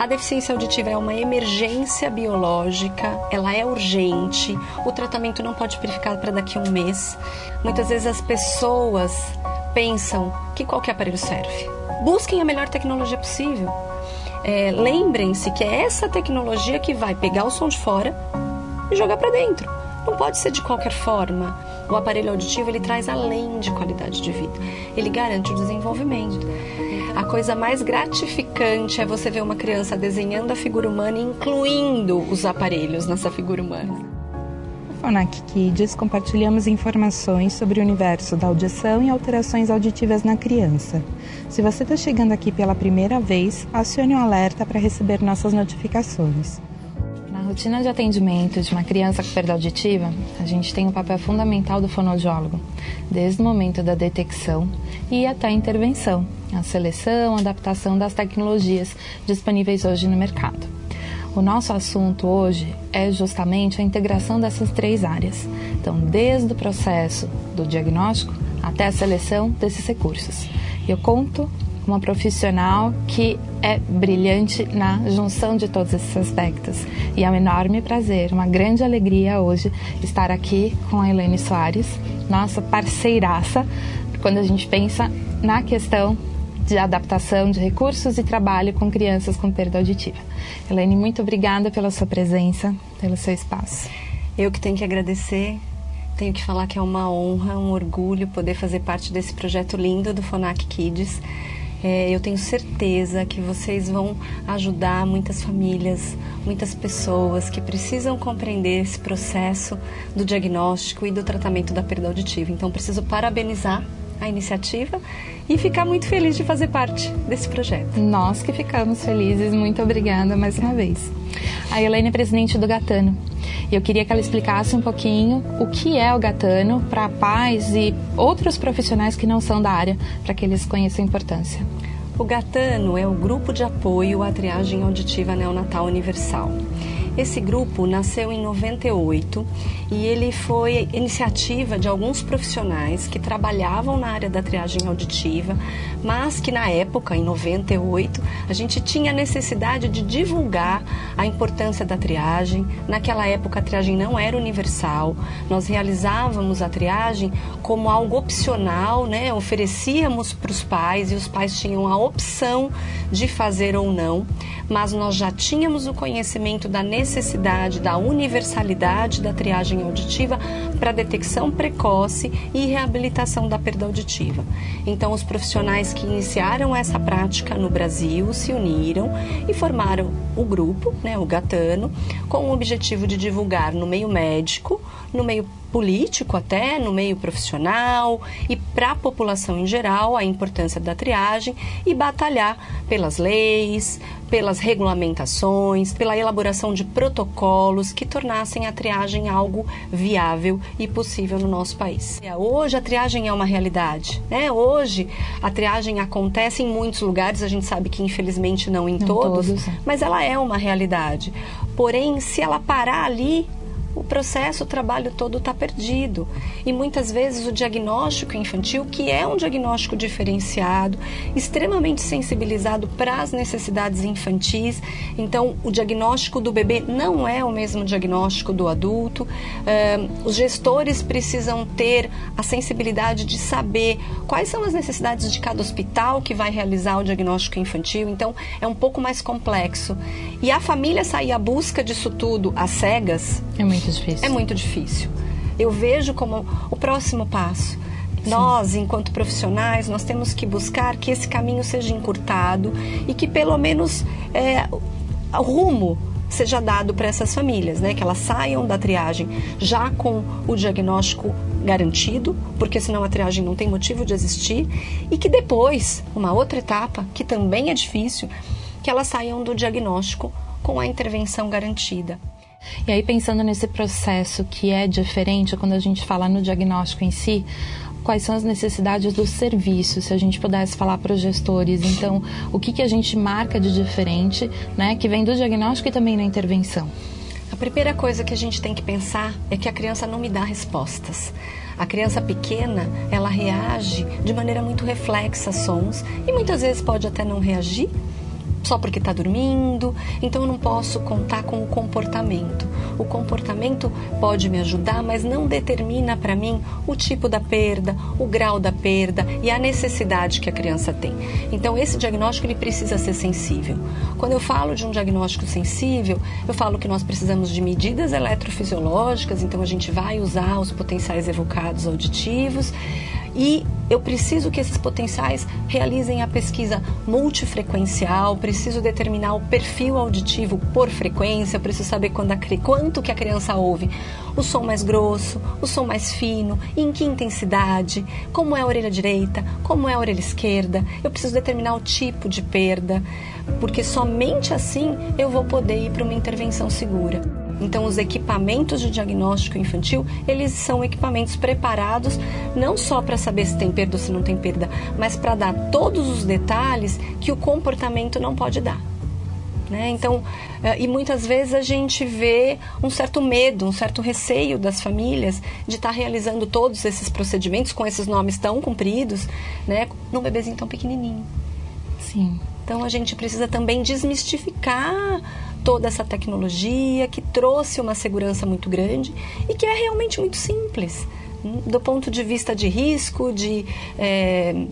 A deficiência auditiva é uma emergência biológica, ela é urgente, o tratamento não pode ficar para daqui a um mês. Muitas vezes as pessoas pensam que qualquer aparelho serve. Busquem a melhor tecnologia possível. É, Lembrem-se que é essa tecnologia que vai pegar o som de fora e jogar para dentro. Não pode ser de qualquer forma. O aparelho auditivo ele traz além de qualidade de vida. Ele garante o desenvolvimento. A coisa mais gratificante é você ver uma criança desenhando a figura humana, incluindo os aparelhos nessa figura humana. Fonac Kids compartilhamos informações sobre o universo da audição e alterações auditivas na criança. Se você está chegando aqui pela primeira vez, acione o alerta para receber nossas notificações. Na rotina de atendimento de uma criança com perda auditiva, a gente tem um papel fundamental do fonoaudiólogo, desde o momento da detecção e até a intervenção, a seleção, a adaptação das tecnologias disponíveis hoje no mercado. O nosso assunto hoje é justamente a integração dessas três áreas. Então, desde o processo do diagnóstico até a seleção desses recursos. Eu conto uma profissional que é brilhante na junção de todos esses aspectos. E é um enorme prazer, uma grande alegria hoje estar aqui com a Helene Soares, nossa parceiraça, quando a gente pensa na questão de adaptação de recursos e trabalho com crianças com perda auditiva. Helene, muito obrigada pela sua presença, pelo seu espaço. Eu que tenho que agradecer, tenho que falar que é uma honra, um orgulho poder fazer parte desse projeto lindo do Fonac Kids. É, eu tenho certeza que vocês vão ajudar muitas famílias, muitas pessoas que precisam compreender esse processo do diagnóstico e do tratamento da perda auditiva. Então, preciso parabenizar a iniciativa e ficar muito feliz de fazer parte desse projeto. Nós que ficamos felizes, muito obrigada mais uma vez. A Helene é presidente do Gatano. E eu queria que ela explicasse um pouquinho o que é o Gatano para pais e outros profissionais que não são da área, para que eles conheçam a importância. O Gatano é o grupo de apoio à triagem auditiva neonatal universal. Esse grupo nasceu em 98 e ele foi iniciativa de alguns profissionais que trabalhavam na área da triagem auditiva, mas que na época, em 98, a gente tinha necessidade de divulgar a importância da triagem. Naquela época a triagem não era universal. Nós realizávamos a triagem como algo opcional, né? Oferecíamos para os pais e os pais tinham a opção de fazer ou não, mas nós já tínhamos o conhecimento da necessidade da universalidade da triagem auditiva para detecção precoce e reabilitação da perda auditiva. Então, os profissionais que iniciaram essa prática no Brasil se uniram e formaram o grupo, né, o Gatano, com o objetivo de divulgar no meio médico, no meio político até, no meio profissional e para a população em geral a importância da triagem e batalhar pelas leis, pelas regulamentações, pela elaboração de protocolos que tornassem a triagem algo viável e possível no nosso país. Hoje a triagem é uma realidade, né? Hoje a triagem acontece em muitos lugares, a gente sabe que infelizmente não em não todos, todos, é. mas ela é uma realidade. Porém, se ela parar ali, o processo, o trabalho todo está perdido. E muitas vezes o diagnóstico infantil, que é um diagnóstico diferenciado, extremamente sensibilizado para as necessidades infantis, então o diagnóstico do bebê não é o mesmo diagnóstico do adulto. Uh, os gestores precisam ter a sensibilidade de saber quais são as necessidades de cada hospital que vai realizar o diagnóstico infantil, então é um pouco mais complexo. E a família sair à busca disso tudo às cegas. É muito muito difícil. É muito difícil. Eu vejo como o próximo passo. Sim. Nós, enquanto profissionais, nós temos que buscar que esse caminho seja encurtado e que pelo menos é, o rumo seja dado para essas famílias, né? Que elas saiam da triagem já com o diagnóstico garantido, porque senão a triagem não tem motivo de existir, e que depois, uma outra etapa, que também é difícil, que elas saiam do diagnóstico com a intervenção garantida. E aí, pensando nesse processo que é diferente quando a gente fala no diagnóstico em si, quais são as necessidades do serviço, se a gente pudesse falar para os gestores. Então, o que, que a gente marca de diferente, né, que vem do diagnóstico e também na intervenção? A primeira coisa que a gente tem que pensar é que a criança não me dá respostas. A criança pequena, ela reage de maneira muito reflexa a sons e muitas vezes pode até não reagir, só porque está dormindo. Então eu não posso contar com o comportamento. O comportamento pode me ajudar, mas não determina para mim o tipo da perda, o grau da perda e a necessidade que a criança tem. Então esse diagnóstico ele precisa ser sensível. Quando eu falo de um diagnóstico sensível, eu falo que nós precisamos de medidas eletrofisiológicas, então a gente vai usar os potenciais evocados auditivos e eu preciso que esses potenciais realizem a pesquisa multifrequencial, preciso determinar o perfil auditivo por frequência, preciso saber quando a, quanto que a criança ouve, o som mais grosso, o som mais fino, em que intensidade, como é a orelha direita, como é a orelha esquerda, eu preciso determinar o tipo de perda, porque somente assim eu vou poder ir para uma intervenção segura. Então, os equipamentos de diagnóstico infantil, eles são equipamentos preparados não só para saber se tem perda ou se não tem perda, mas para dar todos os detalhes que o comportamento não pode dar. Né? Então, eh, e muitas vezes a gente vê um certo medo, um certo receio das famílias de estar tá realizando todos esses procedimentos com esses nomes tão compridos, né, num bebezinho tão pequenininho. Sim. Então a gente precisa também desmistificar toda essa tecnologia que trouxe uma segurança muito grande e que é realmente muito simples do ponto de vista de risco, de é,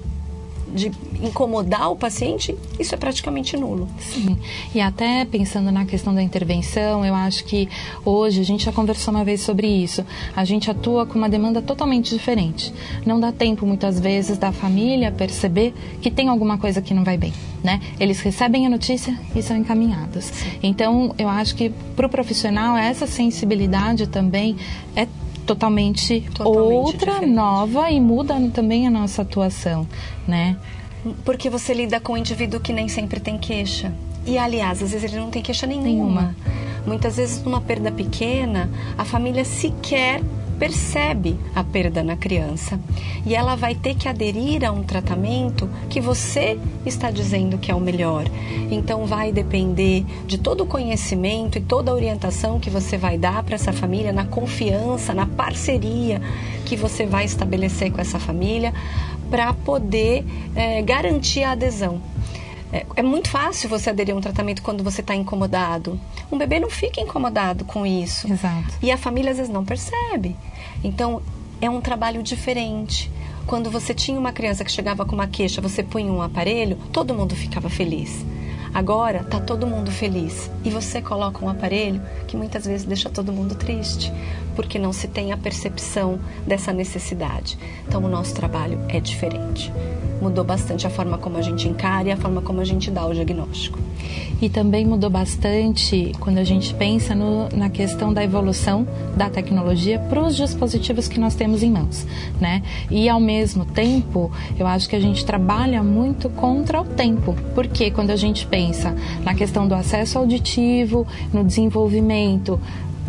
de incomodar o paciente, isso é praticamente nulo. Sim. E até pensando na questão da intervenção, eu acho que hoje a gente já conversou uma vez sobre isso. A gente atua com uma demanda totalmente diferente. Não dá tempo muitas vezes da família perceber que tem alguma coisa que não vai bem, né? Eles recebem a notícia e são encaminhados. Sim. Então, eu acho que para o profissional essa sensibilidade também é totalmente, totalmente outra, diferente. nova e muda também a nossa atuação, né? Porque você lida com um indivíduo que nem sempre tem queixa. E, aliás, às vezes ele não tem queixa nenhuma. nenhuma. Muitas vezes, numa perda pequena, a família sequer percebe a perda na criança e ela vai ter que aderir a um tratamento que você está dizendo que é o melhor. Então vai depender de todo o conhecimento e toda a orientação que você vai dar para essa família, na confiança, na parceria que você vai estabelecer com essa família para poder é, garantir a adesão. É, é, muito fácil você aderir a um tratamento quando você está incomodado. Um bebê não fica incomodado com isso. Exato. E a família às vezes não percebe. Então, é um trabalho diferente. Quando você tinha uma criança que chegava com uma queixa, você punha um aparelho, todo mundo ficava feliz. Agora tá todo mundo feliz e você coloca um aparelho que muitas vezes deixa todo mundo triste, porque não se tem a percepção dessa necessidade. Então o nosso trabalho é diferente. Mudou bastante a forma como a gente encara e a forma como a gente dá o diagnóstico. E também mudou bastante quando a gente pensa no, na questão da evolução da tecnologia para os dispositivos que nós temos em mãos, né? E ao mesmo tempo, eu acho que a gente trabalha muito contra o tempo, porque quando a gente pensa na questão do acesso auditivo, no desenvolvimento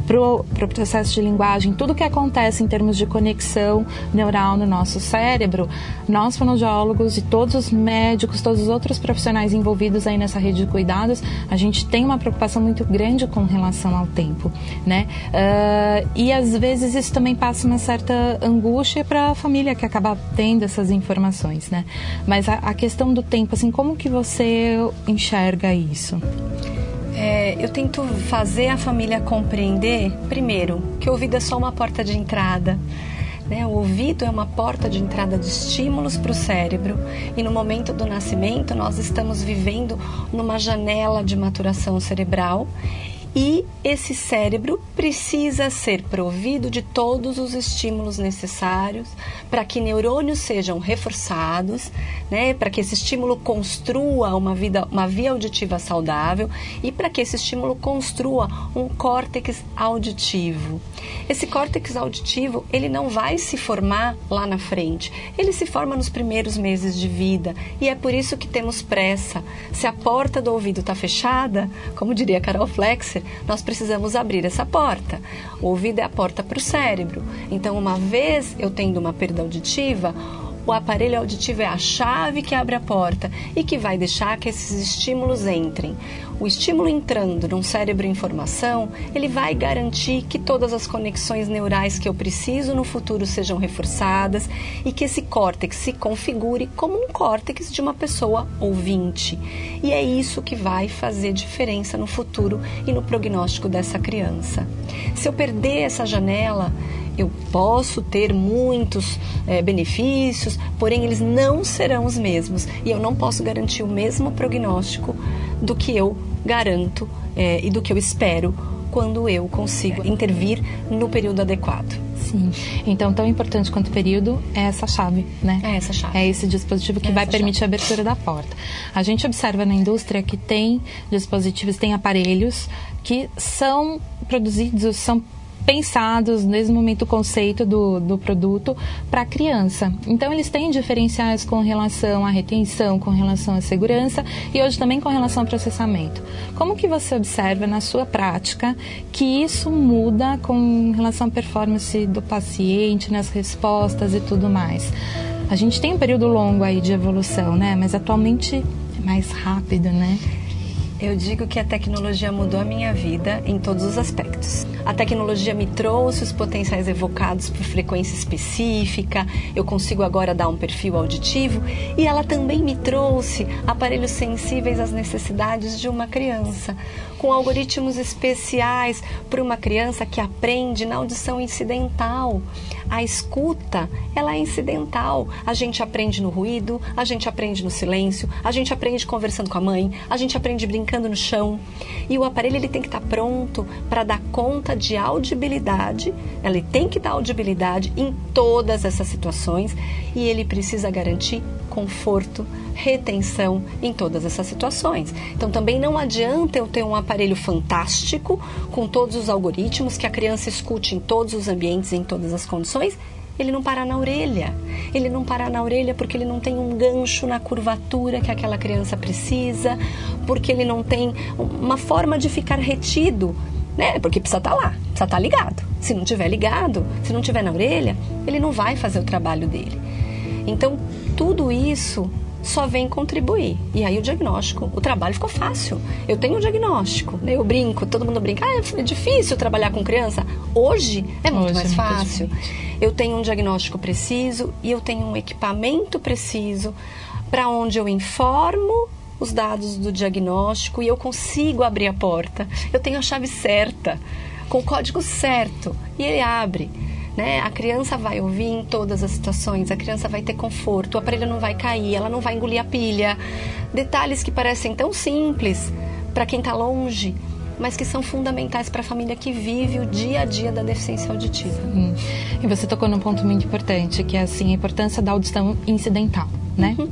para o pro processo de linguagem, tudo que acontece em termos de conexão neural no nosso cérebro, nós fonoaudiólogos e todos os médicos, todos os outros profissionais envolvidos aí nessa rede de cuidados, a gente tem uma preocupação muito grande com relação ao tempo, né? Uh, e às vezes isso também passa uma certa angústia para a família que acaba tendo essas informações, né? Mas a, a questão do tempo, assim, como que você enxerga isso? É, eu tento fazer a família compreender, primeiro, que o ouvido é só uma porta de entrada. Né? O ouvido é uma porta de entrada de estímulos para o cérebro e no momento do nascimento nós estamos vivendo numa janela de maturação cerebral e esse cérebro precisa ser provido de todos os estímulos necessários para que neurônios sejam reforçados, né, para que esse estímulo construa uma, vida, uma via auditiva saudável e para que esse estímulo construa um córtex auditivo. Esse córtex auditivo ele não vai se formar lá na frente, ele se forma nos primeiros meses de vida e é por isso que temos pressa. Se a porta do ouvido está fechada, como diria Carol Flexer, nós precisamos abrir essa porta. O ouvido é a porta para o cérebro. Então, uma vez eu tendo uma perda auditiva, O aparelho auditivo é a chave que abre a porta e que vai deixar que esses estímulos entrem. O estímulo entrando num cérebro em formação, ele vai garantir que todas as conexões neurais que eu preciso no futuro sejam reforçadas e que esse córtex se configure como um córtex de uma pessoa ouvinte. E é isso que vai fazer diferença no futuro e no prognóstico dessa criança. Se eu perder essa janela, posso ter muitos é, benefícios, porém eles não serão os mesmos e eu não posso garantir o mesmo prognóstico do que eu garanto é, e do que eu espero quando eu consigo intervir no período adequado. Sim. Então, tão importante quanto o período é essa chave, né? É essa chave. É esse dispositivo que é vai permitir chave. a abertura da porta. A gente observa na indústria que tem dispositivos, tem aparelhos que são produzidos, são pensados nesse momento o conceito do, do produto para a criança. Então eles têm diferenciais com relação à retenção, com relação à segurança e hoje também com relação ao processamento. Como que você observa na sua prática que isso muda com relação à performance do paciente, nas respostas e tudo mais? A gente tem um período longo aí de evolução, né? Mas atualmente é mais rápido, né? Eu digo que a tecnologia mudou a minha vida em todos os aspectos. A tecnologia me trouxe os potenciais evocados por frequência específica, eu consigo agora dar um perfil auditivo e ela também me trouxe aparelhos sensíveis às necessidades de uma criança, com algoritmos especiais para uma criança que aprende na audição incidental. A escuta, ela é incidental. A gente aprende no ruído, a gente aprende no silêncio, a gente aprende conversando com a mãe, a gente aprende brincando no chão. E o aparelho ele tem que estar pronto para dar conta de audibilidade. Ele tem que dar audibilidade em todas essas situações e ele precisa garantir conforto, retenção em todas essas situações. Então também não adianta eu ter um aparelho fantástico com todos os algoritmos que a criança escute em todos os ambientes, em todas as condições, ele não parar na orelha. Ele não parar na orelha porque ele não tem um gancho na curvatura que aquela criança precisa, porque ele não tem uma forma de ficar retido, né? Porque precisa estar tá lá, precisa estar tá ligado. Se não tiver ligado, se não tiver na orelha, ele não vai fazer o trabalho dele. Então, tudo isso só vem contribuir. E aí o diagnóstico, o trabalho ficou fácil. Eu tenho um diagnóstico, né? eu brinco, todo mundo brinca, ah, é difícil trabalhar com criança. Hoje é muito Hoje mais é fácil. Eu tenho um diagnóstico preciso e eu tenho um equipamento preciso para onde eu informo os dados do diagnóstico e eu consigo abrir a porta. Eu tenho a chave certa, com o código certo, e ele abre. Né? A criança vai ouvir em todas as situações, a criança vai ter conforto, o aparelho não vai cair, ela não vai engolir a pilha. Detalhes que parecem tão simples para quem está longe, mas que são fundamentais para a família que vive o dia a dia da deficiência auditiva. Hum. E você tocou num ponto muito importante, que é assim, a importância da audição incidental, né? Uhum.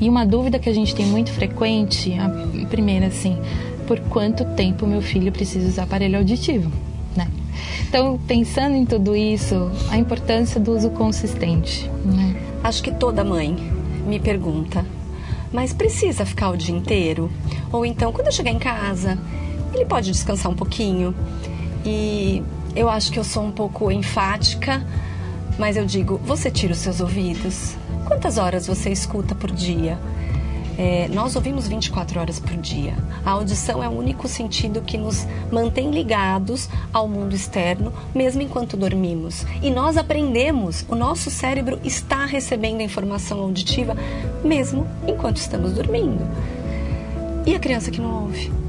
E uma dúvida que a gente tem muito frequente, a primeira assim, por quanto tempo meu filho precisa usar aparelho auditivo? Então, pensando em tudo isso, a importância do uso consistente. Né? Acho que toda mãe me pergunta, mas precisa ficar o dia inteiro? Ou então, quando eu chegar em casa, ele pode descansar um pouquinho? E eu acho que eu sou um pouco enfática, mas eu digo: você tira os seus ouvidos? Quantas horas você escuta por dia? É, nós ouvimos 24 horas por dia. A audição é o único sentido que nos mantém ligados ao mundo externo, mesmo enquanto dormimos. E nós aprendemos, o nosso cérebro está recebendo informação auditiva mesmo enquanto estamos dormindo. E a criança que não ouve?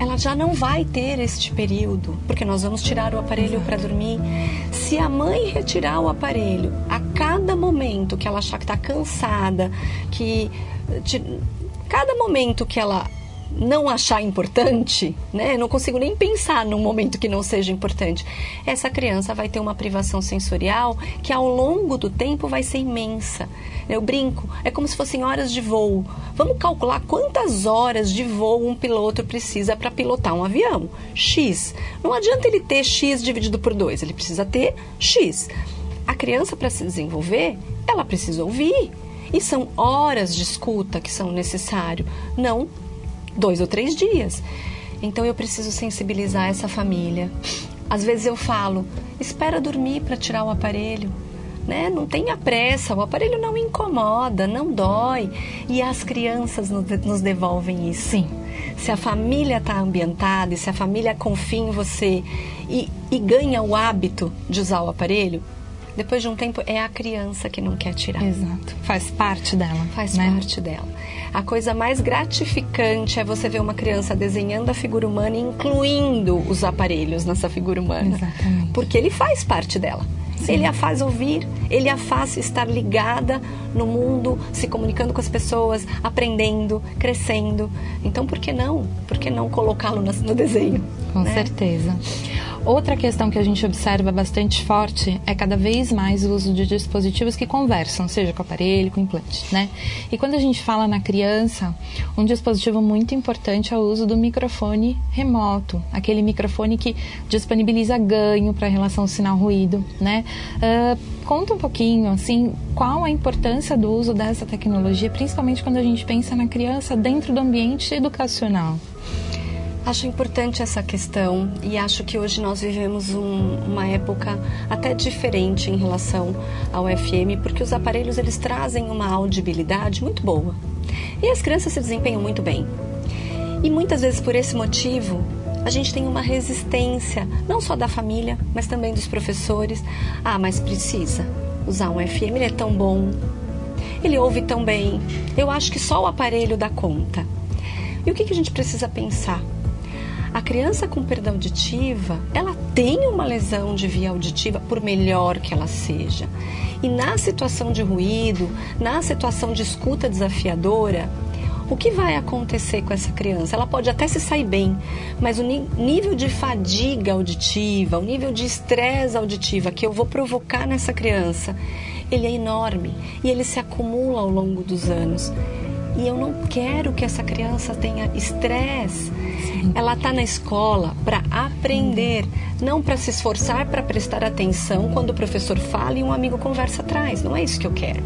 ela já não vai ter este período, porque nós vamos tirar o aparelho para dormir. Se a mãe retirar o aparelho a cada momento que ela achar que está cansada, que de, cada momento que ela não achar importante, né? Não consigo nem pensar num momento que não seja importante. Essa criança vai ter uma privação sensorial que ao longo do tempo vai ser imensa. Eu brinco, é como se fossem horas de voo. Vamos calcular quantas horas de voo um piloto precisa para pilotar um avião. X. Não adianta ele ter X dividido por 2, ele precisa ter X. A criança, para se desenvolver, ela precisa ouvir. E são horas de escuta que são necessárias, não dois ou três dias. Então eu preciso sensibilizar essa família. Às vezes eu falo, espera dormir para tirar o aparelho. né? Não tenha pressa, o aparelho não incomoda, não dói. E as crianças nos devolvem isso. Sim. Se a família está ambientada e se a família confia em você e, e ganha o hábito de usar o aparelho, depois de um tempo é a criança que não quer tirar. Exato. Faz parte dela. Faz né? parte dela. A coisa mais gratificante é você ver uma criança desenhando a figura humana e incluindo os aparelhos nessa figura humana. Exatamente. Porque ele faz parte dela. Sim. Ele a faz ouvir, ele a faz estar ligada no mundo, se comunicando com as pessoas, aprendendo, crescendo. Então, por que não? Por que não colocá-lo no desenho? Com né? certeza. Outra questão que a gente observa bastante forte é cada vez mais o uso de dispositivos que conversam, seja com aparelho, com implante, né? E quando a gente fala na criança, um dispositivo muito importante é o uso do microfone remoto, aquele microfone que disponibiliza ganho para relação sinal-ruído, né? Uh, conta um pouquinho, assim, qual a importância do uso dessa tecnologia, principalmente quando a gente pensa na criança dentro do ambiente educacional. Acho importante essa questão e acho que hoje nós vivemos um, uma época até diferente em relação ao FM, porque os aparelhos eles trazem uma audibilidade muito boa e as crianças se desempenham muito bem. E muitas vezes por esse motivo a gente tem uma resistência, não só da família, mas também dos professores. Ah, mas precisa usar um FM, ele é tão bom, ele ouve tão bem. Eu acho que só o aparelho dá conta. E o que, que a gente precisa pensar? A criança com perda auditiva, ela tem uma lesão de via auditiva, por melhor que ela seja. E na situação de ruído, na situação de escuta desafiadora, o que vai acontecer com essa criança? Ela pode até se sair bem, mas o nível de fadiga auditiva, o nível de estresse auditiva que eu vou provocar nessa criança, ele é enorme e ele se acumula ao longo dos anos. E eu não quero que essa criança tenha estresse. Ela está na escola para aprender, não para se esforçar para prestar atenção quando o professor fala e um amigo conversa atrás. Não é isso que eu quero.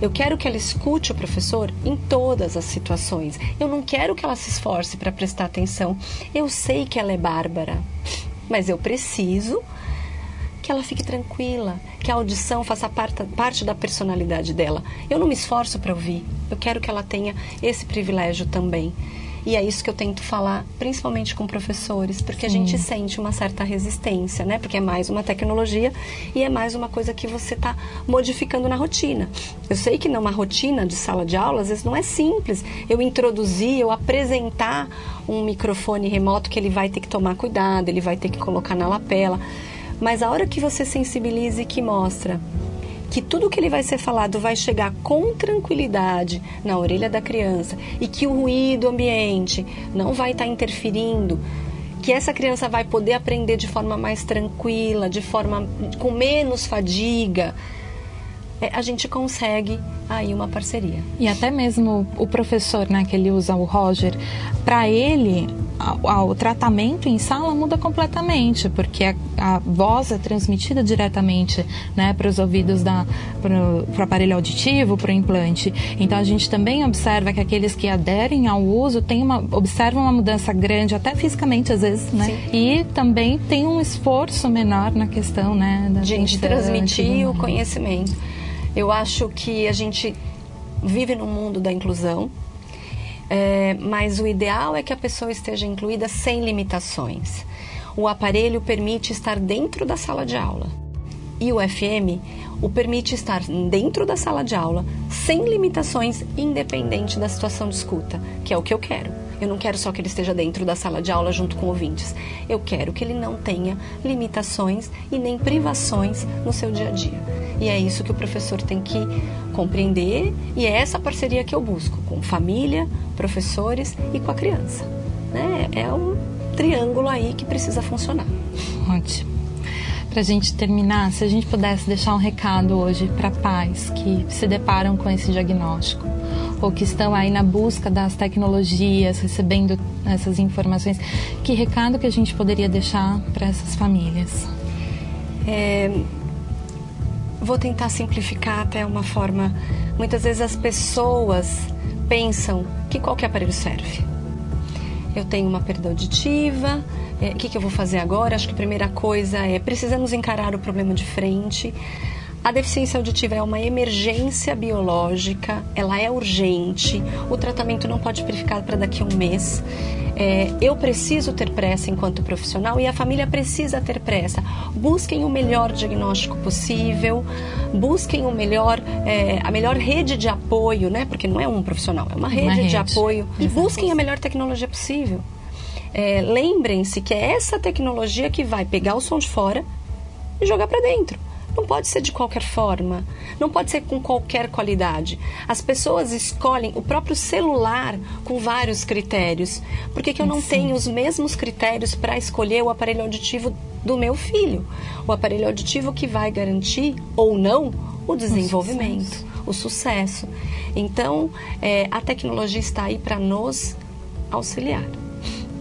Eu quero que ela escute o professor em todas as situações. Eu não quero que ela se esforce para prestar atenção. Eu sei que ela é bárbara, mas eu preciso que ela fique tranquila, que a audição faça parte, parte da personalidade dela. Eu não me esforço para ouvir, eu quero que ela tenha esse privilégio também. E é isso que eu tento falar, principalmente com professores, porque Sim. a gente sente uma certa resistência, né? Porque é mais uma tecnologia e é mais uma coisa que você está modificando na rotina. Eu sei que numa rotina de sala de aula, às vezes não é simples eu introduzir, eu apresentar um microfone remoto que ele vai ter que tomar cuidado, ele vai ter que colocar na lapela. Mas a hora que você sensibiliza e que mostra que tudo que ele vai ser falado vai chegar com tranquilidade na orelha da criança e que o ruído ambiente não vai estar tá interferindo, que essa criança vai poder aprender de forma mais tranquila, de forma com menos fadiga, é, a gente consegue aí uma parceria. E até mesmo o professor, né, que ele usa o Roger, para ele o tratamento em sala muda completamente, porque a, a voz é transmitida diretamente né, para os ouvidos, para o aparelho auditivo, para o implante. Então a gente também observa que aqueles que aderem ao uso tem uma, observam uma mudança grande, até fisicamente às vezes, né? Sim. E também tem um esforço menor na questão né, da gente transmitir o conhecimento. Eu acho que a gente vive no mundo da inclusão, é, mas o ideal é que a pessoa esteja incluída sem limitações. O aparelho permite estar dentro da sala de aula. E o FM o permite estar dentro da sala de aula, sem limitações, independente da situação de escuta, que é o que eu quero. Eu não quero só que ele esteja dentro da sala de aula junto com ouvintes. Eu quero que ele não tenha limitações e nem privações no seu dia a dia. E é isso que o professor tem que compreender e é essa parceria que eu busco com família, professores e com a criança. Né? É um triângulo aí que precisa funcionar. Ótimo. Para a gente terminar, se a gente pudesse deixar um recado hoje para pais que se deparam com esse diagnóstico ou que estão aí na busca das tecnologias, recebendo essas informações, que recado que a gente poderia deixar para essas famílias? É, vou tentar simplificar até uma forma. Muitas vezes as pessoas pensam que qualquer aparelho serve. Eu tenho uma perda auditiva, é, o que, que eu vou fazer agora? Acho que a primeira coisa é precisamos encarar o problema de frente. A deficiência auditiva é uma emergência biológica, ela é urgente, o tratamento não pode ficar para daqui a um mês. É, eu preciso ter pressa enquanto profissional e a família precisa ter pressa. Busquem o melhor diagnóstico possível, busquem o melhor, é, a melhor rede de apoio, né? Porque não é um profissional, é uma rede, uma rede. de apoio. E busquem a melhor tecnologia possível. É, Lembrem-se que é essa tecnologia que vai pegar o som de fora e jogar para dentro. Não pode ser de qualquer forma, não pode ser com qualquer qualidade. As pessoas escolhem o próprio celular com vários critérios. Por que, que eu não Sim. tenho os mesmos critérios para escolher o aparelho auditivo do meu filho? O aparelho auditivo que vai garantir ou não o desenvolvimento, o sucesso. O sucesso. Então, é, a tecnologia está aí para nos auxiliar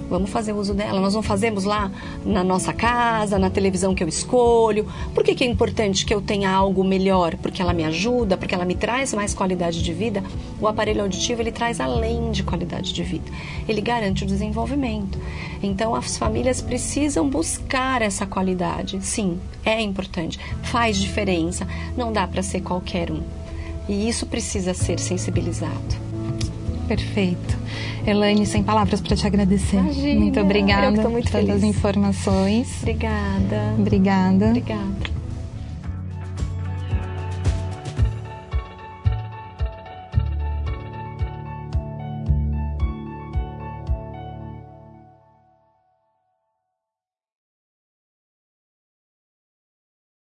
vamos fazer uso dela. Nós não fazemos lá na nossa casa, na televisão que eu escolho. Por que, que é importante que eu tenha algo melhor? Porque ela me ajuda, porque ela me traz mais qualidade de vida. O aparelho auditivo ele traz além de qualidade de vida. Ele garante o desenvolvimento. Então as famílias precisam buscar essa qualidade. Sim, é importante, faz diferença. Não dá para ser qualquer um. E isso precisa ser sensibilizado. Perfeito. Elaine, sem palavras para te agradecer. Imagina, muito obrigada eu muito pelas feliz. informações. Obrigada. Obrigada. Obrigada.